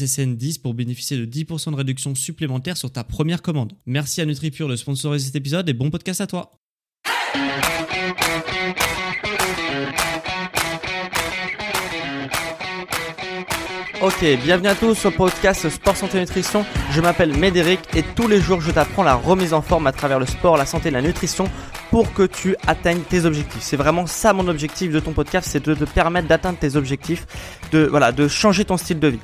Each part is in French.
SSN10 pour bénéficier de 10% de réduction supplémentaire sur ta première commande. Merci à NutriPure de sponsoriser cet épisode et bon podcast à toi. Ok, bienvenue à tous au podcast Sport Santé Nutrition. Je m'appelle Médéric et tous les jours je t'apprends la remise en forme à travers le sport, la santé et la nutrition pour que tu atteignes tes objectifs. C'est vraiment ça mon objectif de ton podcast, c'est de te permettre d'atteindre tes objectifs, de voilà, de changer ton style de vie.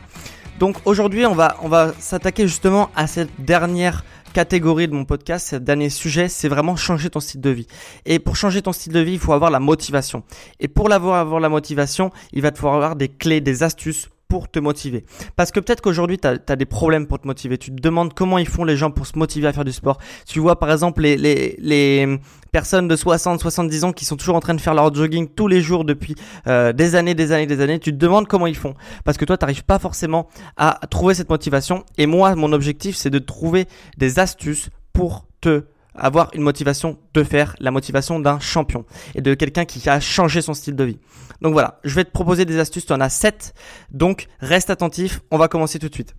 Donc aujourd'hui, on va on va s'attaquer justement à cette dernière catégorie de mon podcast, ce dernier sujet, c'est vraiment changer ton style de vie. Et pour changer ton style de vie, il faut avoir la motivation. Et pour l'avoir avoir la motivation, il va te falloir avoir des clés, des astuces pour te motiver. Parce que peut-être qu'aujourd'hui, tu as, des problèmes pour te motiver. Tu te demandes comment ils font les gens pour se motiver à faire du sport. Tu vois par exemple les, les, les personnes de 60, 70 ans qui sont toujours en train de faire leur jogging tous les jours depuis euh, des années, des années, des années. Tu te demandes comment ils font. Parce que toi, tu n'arrives pas forcément à trouver cette motivation. Et moi, mon objectif, c'est de trouver des astuces pour te avoir une motivation de faire, la motivation d'un champion et de quelqu'un qui a changé son style de vie. Donc voilà, je vais te proposer des astuces, tu en as 7, donc reste attentif, on va commencer tout de suite.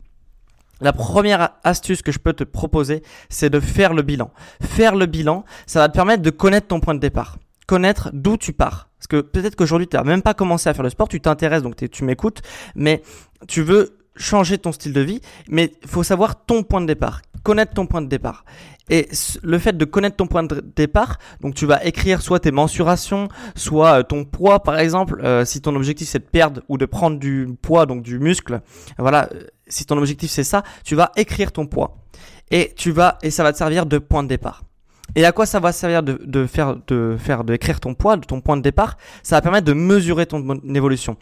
La première astuce que je peux te proposer, c'est de faire le bilan. Faire le bilan, ça va te permettre de connaître ton point de départ connaître d'où tu pars. Parce que peut-être qu'aujourd'hui, tu n'as même pas commencé à faire le sport, tu t'intéresses, donc tu m'écoutes, mais tu veux changer ton style de vie, mais il faut savoir ton point de départ, connaître ton point de départ. Et le fait de connaître ton point de départ, donc tu vas écrire soit tes mensurations, soit euh, ton poids par exemple, euh, si ton objectif c'est de perdre ou de prendre du poids, donc du muscle, voilà, euh, si ton objectif c'est ça, tu vas écrire ton poids. Et tu vas, et ça va te servir de point de départ. Et à quoi ça va servir de, de faire, de faire, d'écrire ton poids, de ton point de départ? Ça va permettre de mesurer ton évolution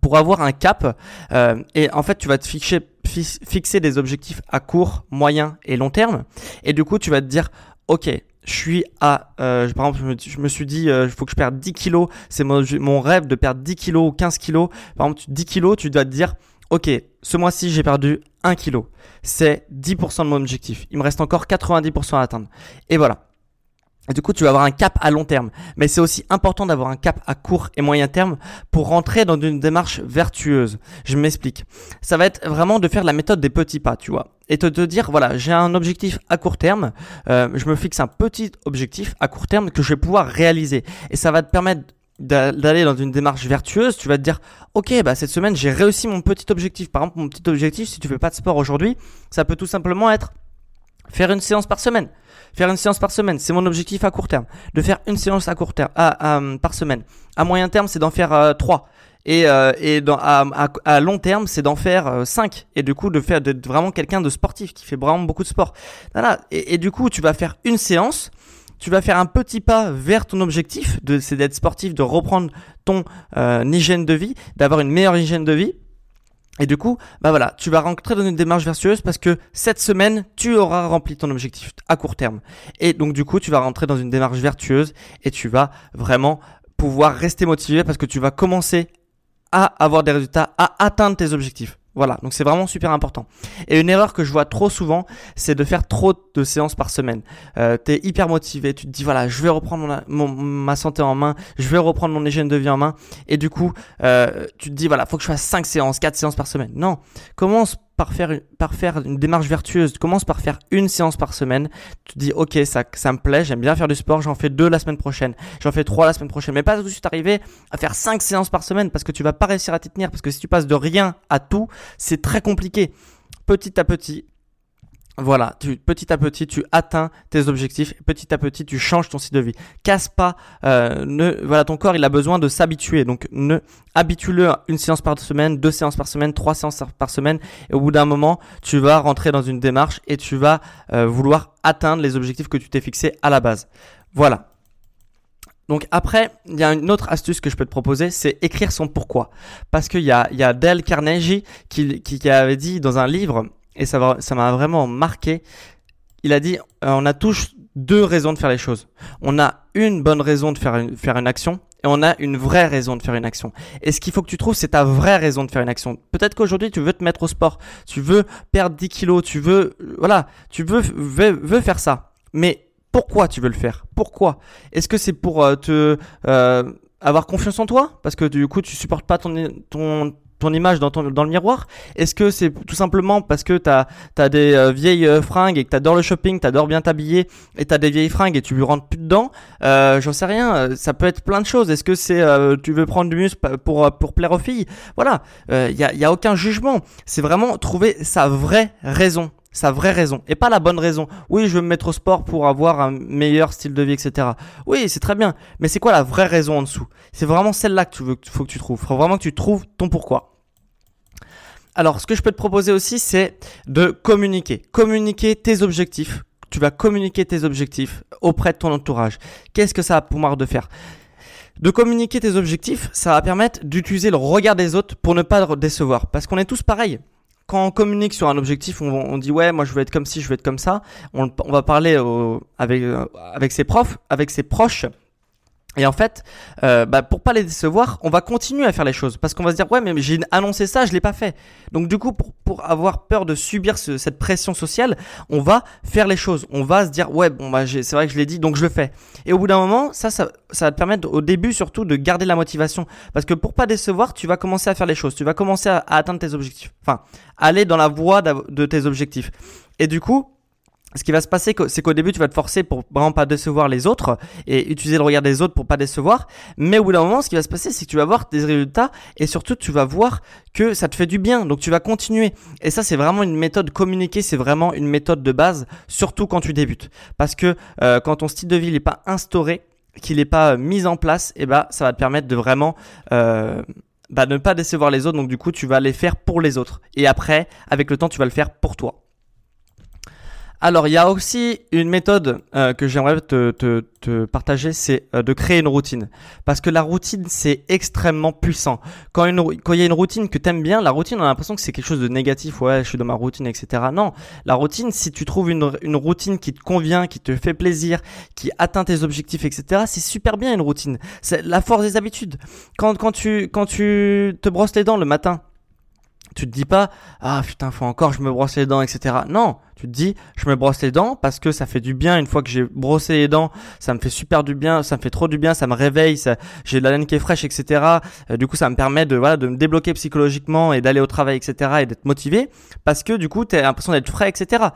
pour avoir un cap. Euh, et en fait, tu vas te fixer, fixer des objectifs à court, moyen et long terme. Et du coup, tu vas te dire, ok, je suis à, euh, par exemple, je me, suis dit, il euh, faut que je perde 10 kilos. C'est mon, mon, rêve de perdre 10 kilos ou 15 kilos. Par exemple, 10 kilos, tu dois te dire, ok, ce mois-ci, j'ai perdu 1 kilo. C'est 10% de mon objectif. Il me reste encore 90% à atteindre. Et voilà. Du coup, tu vas avoir un cap à long terme. Mais c'est aussi important d'avoir un cap à court et moyen terme pour rentrer dans une démarche vertueuse. Je m'explique. Ça va être vraiment de faire la méthode des petits pas, tu vois. Et de te dire, voilà, j'ai un objectif à court terme. Euh, je me fixe un petit objectif à court terme que je vais pouvoir réaliser. Et ça va te permettre d'aller dans une démarche vertueuse, tu vas te dire, ok, bah cette semaine j'ai réussi mon petit objectif. Par exemple, mon petit objectif, si tu fais pas de sport aujourd'hui, ça peut tout simplement être faire une séance par semaine. Faire une séance par semaine, c'est mon objectif à court terme. De faire une séance à court terme, à, par semaine. À moyen terme, c'est d'en faire euh, trois. Et, euh, et à, à, long terme, c'est d'en faire 5. Euh, et du coup, de faire d'être vraiment quelqu'un de sportif qui fait vraiment beaucoup de sport. Voilà. Et, et, du coup, tu vas faire une séance. Tu vas faire un petit pas vers ton objectif, c'est d'être sportif, de reprendre ton hygiène de vie, d'avoir une meilleure hygiène de vie. Et du coup, bah voilà, tu vas rentrer dans une démarche vertueuse parce que cette semaine, tu auras rempli ton objectif à court terme. Et donc du coup, tu vas rentrer dans une démarche vertueuse et tu vas vraiment pouvoir rester motivé parce que tu vas commencer à avoir des résultats, à atteindre tes objectifs. Voilà, donc c'est vraiment super important. Et une erreur que je vois trop souvent, c'est de faire trop de séances par semaine. Euh, tu es hyper motivé, tu te dis voilà, je vais reprendre ma santé en main, je vais reprendre mon hygiène de vie en main, et du coup, euh, tu te dis voilà, faut que je fasse 5 séances, 4 séances par semaine. Non, commence par faire, par faire une démarche vertueuse. Commence par faire une séance par semaine. Tu te dis, ok, ça, ça me plaît, j'aime bien faire du sport, j'en fais deux la semaine prochaine, j'en fais trois la semaine prochaine. Mais pas tout de suite arriver à faire cinq séances par semaine parce que tu vas pas réussir à t'y tenir. Parce que si tu passes de rien à tout, c'est très compliqué. Petit à petit, voilà, tu, petit à petit, tu atteins tes objectifs. Petit à petit, tu changes ton style de vie. Casse pas. Euh, ne, voilà, ton corps, il a besoin de s'habituer. Donc, ne habitue-le une séance par semaine, deux séances par semaine, trois séances par semaine. Et au bout d'un moment, tu vas rentrer dans une démarche et tu vas euh, vouloir atteindre les objectifs que tu t'es fixés à la base. Voilà. Donc après, il y a une autre astuce que je peux te proposer, c'est écrire son pourquoi. Parce qu'il y a, il y a Dale Carnegie qui, qui, qui avait dit dans un livre, et ça m'a vraiment marqué. Il a dit, euh, on a tous deux raisons de faire les choses. On a une bonne raison de faire une, faire une action et on a une vraie raison de faire une action. Et ce qu'il faut que tu trouves, c'est ta vraie raison de faire une action. Peut-être qu'aujourd'hui, tu veux te mettre au sport, tu veux perdre 10 kilos, tu veux, voilà, tu veux, veux, faire ça. Mais pourquoi tu veux le faire? Pourquoi? Est-ce que c'est pour euh, te euh, avoir confiance en toi? Parce que du coup, tu supportes pas ton, ton ton image dans, ton, dans le miroir? Est-ce que c'est tout simplement parce que tu as, des euh, vieilles euh, fringues et que tu adores le shopping, tu adores bien t'habiller et tu as des vieilles fringues et tu lui rentres plus dedans? Euh, J'en sais rien, ça peut être plein de choses. Est-ce que c'est tu veux prendre du muscle pour, pour plaire aux filles? Voilà, il n'y a, y a aucun jugement. C'est vraiment trouver sa vraie raison sa vraie raison et pas la bonne raison. Oui, je veux me mettre au sport pour avoir un meilleur style de vie, etc. Oui, c'est très bien. Mais c'est quoi la vraie raison en dessous? C'est vraiment celle-là que tu veux, faut que tu trouves. Faut vraiment que tu trouves ton pourquoi. Alors, ce que je peux te proposer aussi, c'est de communiquer. Communiquer tes objectifs. Tu vas communiquer tes objectifs auprès de ton entourage. Qu'est-ce que ça a pour moi de faire? De communiquer tes objectifs, ça va permettre d'utiliser le regard des autres pour ne pas décevoir. Parce qu'on est tous pareils quand on communique sur un objectif, on, dit ouais, moi je veux être comme ci, je veux être comme ça. On, va parler euh, avec ses profs, avec ses proches. Et en fait, euh, bah, pour pas les décevoir, on va continuer à faire les choses parce qu'on va se dire ouais mais j'ai annoncé ça, je l'ai pas fait. Donc du coup, pour, pour avoir peur de subir cette pression sociale, on va faire les choses. On va se dire ouais bon bah c'est vrai que je l'ai dit donc je le fais. Et au bout d'un moment, ça, ça ça va te permettre au début surtout de garder la motivation parce que pour pas décevoir, tu vas commencer à faire les choses, tu vas commencer à atteindre tes objectifs. Enfin, aller dans la voie de tes objectifs. Et du coup, ce qui va se passer, c'est qu'au début, tu vas te forcer pour vraiment pas décevoir les autres et utiliser le regard des autres pour pas décevoir. Mais au bout d'un moment, ce qui va se passer, c'est que tu vas voir des résultats et surtout, tu vas voir que ça te fait du bien. Donc, tu vas continuer. Et ça, c'est vraiment une méthode communiquée. C'est vraiment une méthode de base, surtout quand tu débutes. Parce que euh, quand ton style de vie n'est pas instauré, qu'il n'est pas euh, mis en place, eh ben, ça va te permettre de vraiment euh, bah, ne pas décevoir les autres. Donc, du coup, tu vas les faire pour les autres. Et après, avec le temps, tu vas le faire pour toi. Alors, il y a aussi une méthode euh, que j'aimerais te, te, te, partager, c'est euh, de créer une routine. Parce que la routine, c'est extrêmement puissant. Quand, une, quand il y a une routine que t'aimes bien, la routine, on a l'impression que c'est quelque chose de négatif. Ouais, je suis dans ma routine, etc. Non, la routine, si tu trouves une, une routine qui te convient, qui te fait plaisir, qui atteint tes objectifs, etc., c'est super bien une routine. C'est la force des habitudes. Quand, quand, tu, quand tu te brosses les dents le matin, tu te dis pas ah putain faut encore je me brosse les dents etc non tu te dis je me brosse les dents parce que ça fait du bien. Une fois que j'ai brossé les dents ça me fait super du bien ça me fait trop du bien ça me réveille ça, j'ai de la laine qui est fraîche etc euh, du coup ça me permet de voilà de me débloquer psychologiquement et d'aller au travail etc et d'être motivé parce que du coup tu as l'impression d'être frais etc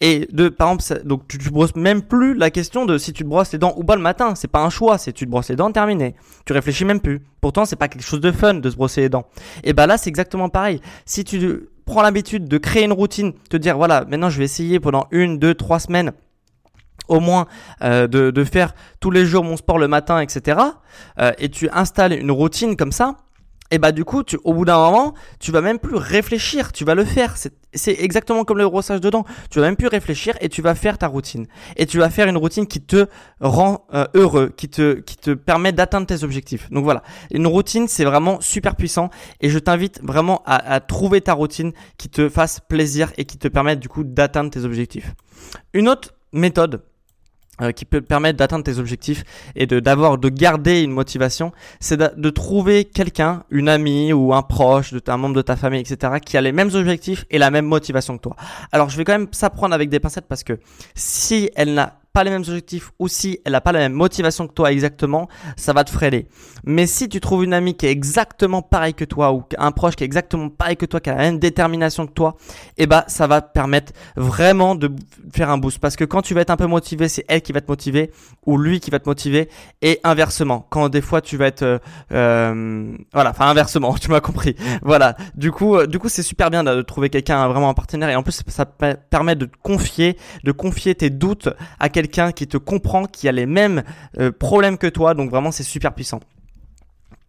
et de par exemple donc tu, brosses même plus la question de si tu te brosses les dents ou pas le matin. C'est pas un choix. C'est tu te brosses les dents terminé. Tu réfléchis même plus. Pourtant c'est pas quelque chose de fun de se brosser les dents. Et ben là c'est exactement pareil. Si tu l'habitude de créer une routine, te dire voilà, maintenant je vais essayer pendant une, deux, trois semaines au moins euh, de, de, faire tous les jours mon sport le matin, etc. Euh, et tu installes une routine comme ça, et bah du coup, tu, au bout d'un moment, tu vas même plus réfléchir, tu vas le faire. C'est exactement comme le brossage de dents. Tu vas même plus réfléchir et tu vas faire ta routine. Et tu vas faire une routine qui te rend euh, heureux, qui te, qui te permet d'atteindre tes objectifs. Donc voilà, une routine, c'est vraiment super puissant. Et je t'invite vraiment à, à trouver ta routine qui te fasse plaisir et qui te permette du coup d'atteindre tes objectifs. Une autre méthode euh, qui peut permettre d'atteindre tes objectifs et de d'avoir de garder une motivation, c'est de, trouver quelqu'un, une amie ou un proche, de un membre de ta famille, etc., qui a les mêmes objectifs et la même motivation que toi. Alors je vais quand même s'apprendre avec des pincettes parce que si elle n'a pas les mêmes objectifs ou si elle n'a pas la même motivation que toi exactement, ça va te freiner. Mais si tu trouves une amie qui est exactement pareil que toi ou un proche qui est exactement pareil que toi, qui a la même détermination que toi, eh ben ça va te permettre vraiment de faire un boost. Parce que quand tu vas être un peu motivé, c'est elle qui va te motiver ou lui qui va te motiver et inversement. Quand des fois tu vas être euh, euh voilà, enfin inversement, tu m'as compris. Voilà. Du coup, euh, du coup c'est super bien de trouver quelqu'un vraiment un partenaire et en plus ça permet de confier, de confier tes doutes à quelqu'un qui te comprend, qui a les mêmes euh, problèmes que toi. Donc vraiment c'est super puissant.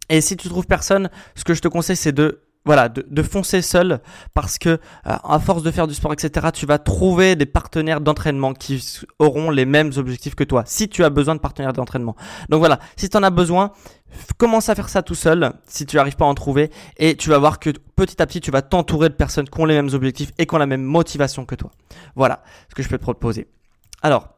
Et si tu trouves personne, ce que je te conseille c'est de voilà, de, foncer seul parce que euh, à force de faire du sport, etc., tu vas trouver des partenaires d'entraînement qui auront les mêmes objectifs que toi. Si tu as besoin de partenaires d'entraînement. Donc voilà, si tu en as besoin, commence à faire ça tout seul si tu n'arrives pas à en trouver et tu vas voir que petit à petit tu vas t'entourer de personnes qui ont les mêmes objectifs et qui ont la même motivation que toi. Voilà ce que je peux te proposer. Alors,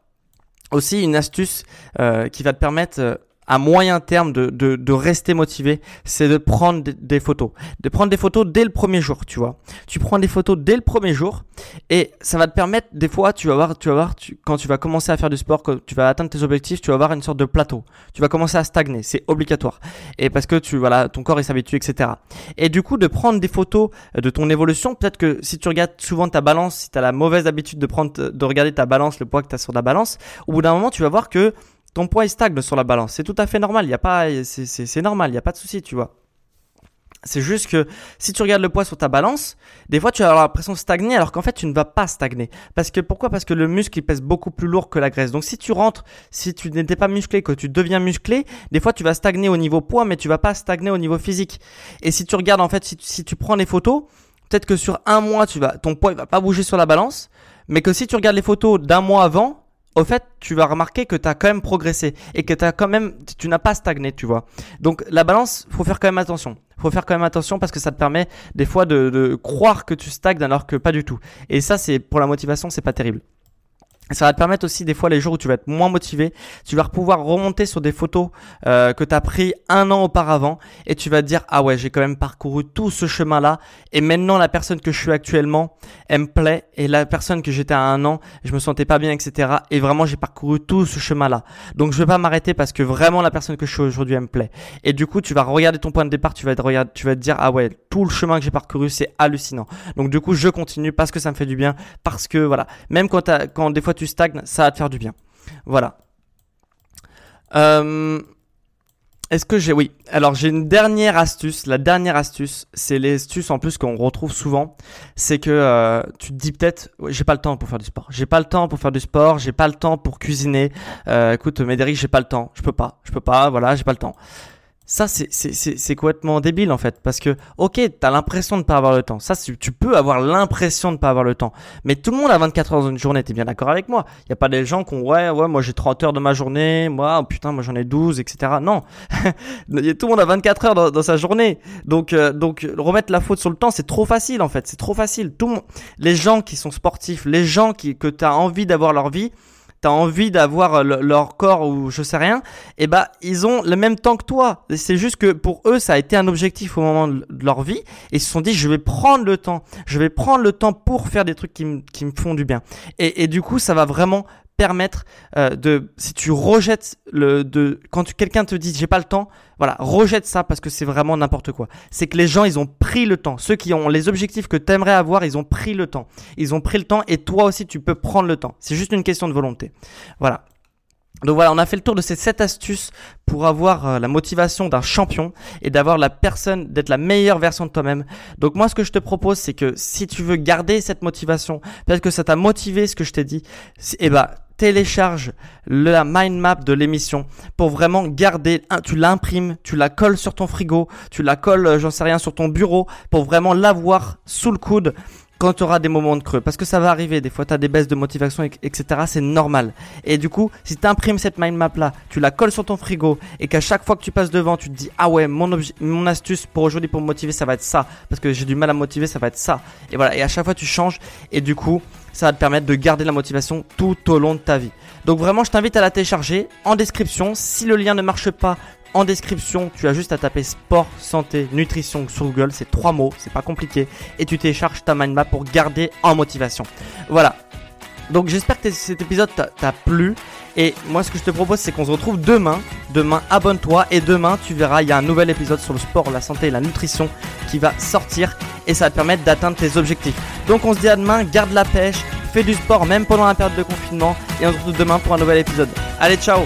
aussi une astuce euh, qui va te permettre euh, à moyen terme de, rester motivé, c'est de prendre des, photos. De prendre des photos dès le premier jour, tu vois. Tu prends des photos dès le premier jour et ça va te permettre, des fois, tu vas voir, tu vas voir, quand tu vas commencer à faire du sport, quand tu vas atteindre tes objectifs, tu vas avoir une sorte de plateau. Tu vas commencer à stagner, c'est obligatoire. Et parce que tu, voilà, ton corps il s'habitue, etc. Et du coup, de prendre des photos de ton évolution, peut-être que si tu regardes souvent ta balance, si tu as la mauvaise habitude de prendre, de regarder ta balance, le poids que tu as sur la balance, au bout d'un moment, tu vas voir que ton poids est stagne sur la balance. C'est tout à fait normal. Il y a pas, c'est normal. Il n'y a pas de souci, tu vois. C'est juste que si tu regardes le poids sur ta balance, des fois tu vas avoir l'impression de stagner alors qu'en fait tu ne vas pas stagner. Parce que pourquoi? Parce que le muscle il pèse beaucoup plus lourd que la graisse. Donc si tu rentres, si tu n'étais pas musclé, que tu deviens musclé, des fois tu vas stagner au niveau poids mais tu vas pas stagner au niveau physique. Et si tu regardes en fait, si, tu prends les photos, peut-être que sur un mois tu vas, ton poids il va pas bouger sur la balance, mais que si tu regardes les photos d'un mois avant, au fait, tu vas remarquer que tu as quand même progressé et que tu quand même tu n'as pas stagné, tu vois. Donc la balance, faut faire quand même attention. Faut faire quand même attention parce que ça te permet des fois de, de croire que tu stagnes alors que pas du tout. Et ça c'est pour la motivation, c'est pas terrible. Ça va te permettre aussi des fois les jours où tu vas être moins motivé, tu vas pouvoir remonter sur des photos euh, que tu as pris un an auparavant et tu vas te dire ah ouais j'ai quand même parcouru tout ce chemin là et maintenant la personne que je suis actuellement elle me plaît et la personne que j'étais à un an je me sentais pas bien etc et vraiment j'ai parcouru tout ce chemin là donc je vais pas m'arrêter parce que vraiment la personne que je suis aujourd'hui elle me plaît. Et du coup tu vas regarder ton point de départ tu vas te tu vas te dire ah ouais tout le chemin que j'ai parcouru c'est hallucinant. Donc du coup je continue parce que ça me fait du bien parce que voilà. Même quand, quand des fois tu stagnes, ça va te faire du bien. Voilà. Euh, est-ce que j'ai... Oui. Alors j'ai une dernière astuce. La dernière astuce, c'est l'astuce en plus qu'on retrouve souvent. C'est que euh, tu te dis peut-être, j'ai pas le temps pour faire du sport. J'ai pas le temps pour faire du sport. J'ai pas le temps pour cuisiner. Euh, écoute, Médéric, j'ai pas le temps. Je peux pas. Je peux pas. Voilà, j'ai pas le temps. Ça, c'est complètement débile en fait. Parce que, ok, t'as l'impression de pas avoir le temps. Ça, tu peux avoir l'impression de pas avoir le temps. Mais tout le monde a 24 heures dans une journée, t'es bien d'accord avec moi. Il y a pas des gens qui ont, ouais, ouais, moi j'ai 30 heures de ma journée, moi, oh, putain, moi j'en ai 12, etc. Non. tout le monde a 24 heures dans, sa journée. Donc, euh, donc, remettre la faute sur le temps, c'est trop facile en fait. C'est trop facile. Tout les gens qui sont sportifs, les gens qui, que t'as envie d'avoir leur vie, t'as envie d'avoir leur corps ou je sais rien, et eh bah ils ont le même temps que toi. C'est juste que pour eux ça a été un objectif au moment de leur vie et ils se sont dit je vais prendre le temps, je vais prendre le temps pour faire des trucs qui, me font du bien. Et, et du coup ça va vraiment permettre euh, de si tu rejettes le de quand quelqu'un te dit j'ai pas le temps voilà rejette ça parce que c'est vraiment n'importe quoi. C'est que les gens ils ont pris le temps. Ceux qui ont les objectifs que tu aimerais avoir ils ont pris le temps. Ils ont pris le temps et toi aussi tu peux prendre le temps. C'est juste une question de volonté. Voilà. Donc voilà, on a fait le tour de ces 7 astuces pour avoir euh, la motivation d'un champion et d'avoir la personne, d'être la meilleure version de toi-même. Donc moi, ce que je te propose, c'est que si tu veux garder cette motivation, peut-être que ça t'a motivé ce que je t'ai dit, eh ben, télécharge la mind map de l'émission pour vraiment garder, tu l'imprimes, tu la colles sur ton frigo, tu la colles, euh, j'en sais rien, sur ton bureau pour vraiment l'avoir sous le coude quand tu auras des moments de creux. Parce que ça va arriver, des fois tu as des baisses de motivation, etc. C'est normal. Et du coup, si tu imprimes cette mind map là, tu la colles sur ton frigo et qu'à chaque fois que tu passes devant, tu te dis Ah ouais, mon, astuce pour aujourd'hui pour me motiver, ça va être ça. Parce que j'ai du mal à motiver, ça va être ça. Et voilà, et à chaque fois tu changes et du coup, ça va te permettre de garder la motivation tout au long de ta vie. Donc vraiment, je t'invite à la télécharger en description. Si le lien ne marche pas, en description, tu as juste à taper sport, santé, nutrition sur Google. C'est trois mots, c'est pas compliqué. Et tu télécharges ta mind map pour garder en motivation. Voilà. Donc j'espère que cet épisode t'a plu. Et moi ce que je te propose c'est qu'on se retrouve demain. Demain abonne-toi et demain tu verras il y a un nouvel épisode sur le sport, la santé et la nutrition qui va sortir et ça va te permettre d'atteindre tes objectifs. Donc on se dit à demain, garde la pêche, fais du sport même pendant la période de confinement et on se retrouve demain pour un nouvel épisode. Allez ciao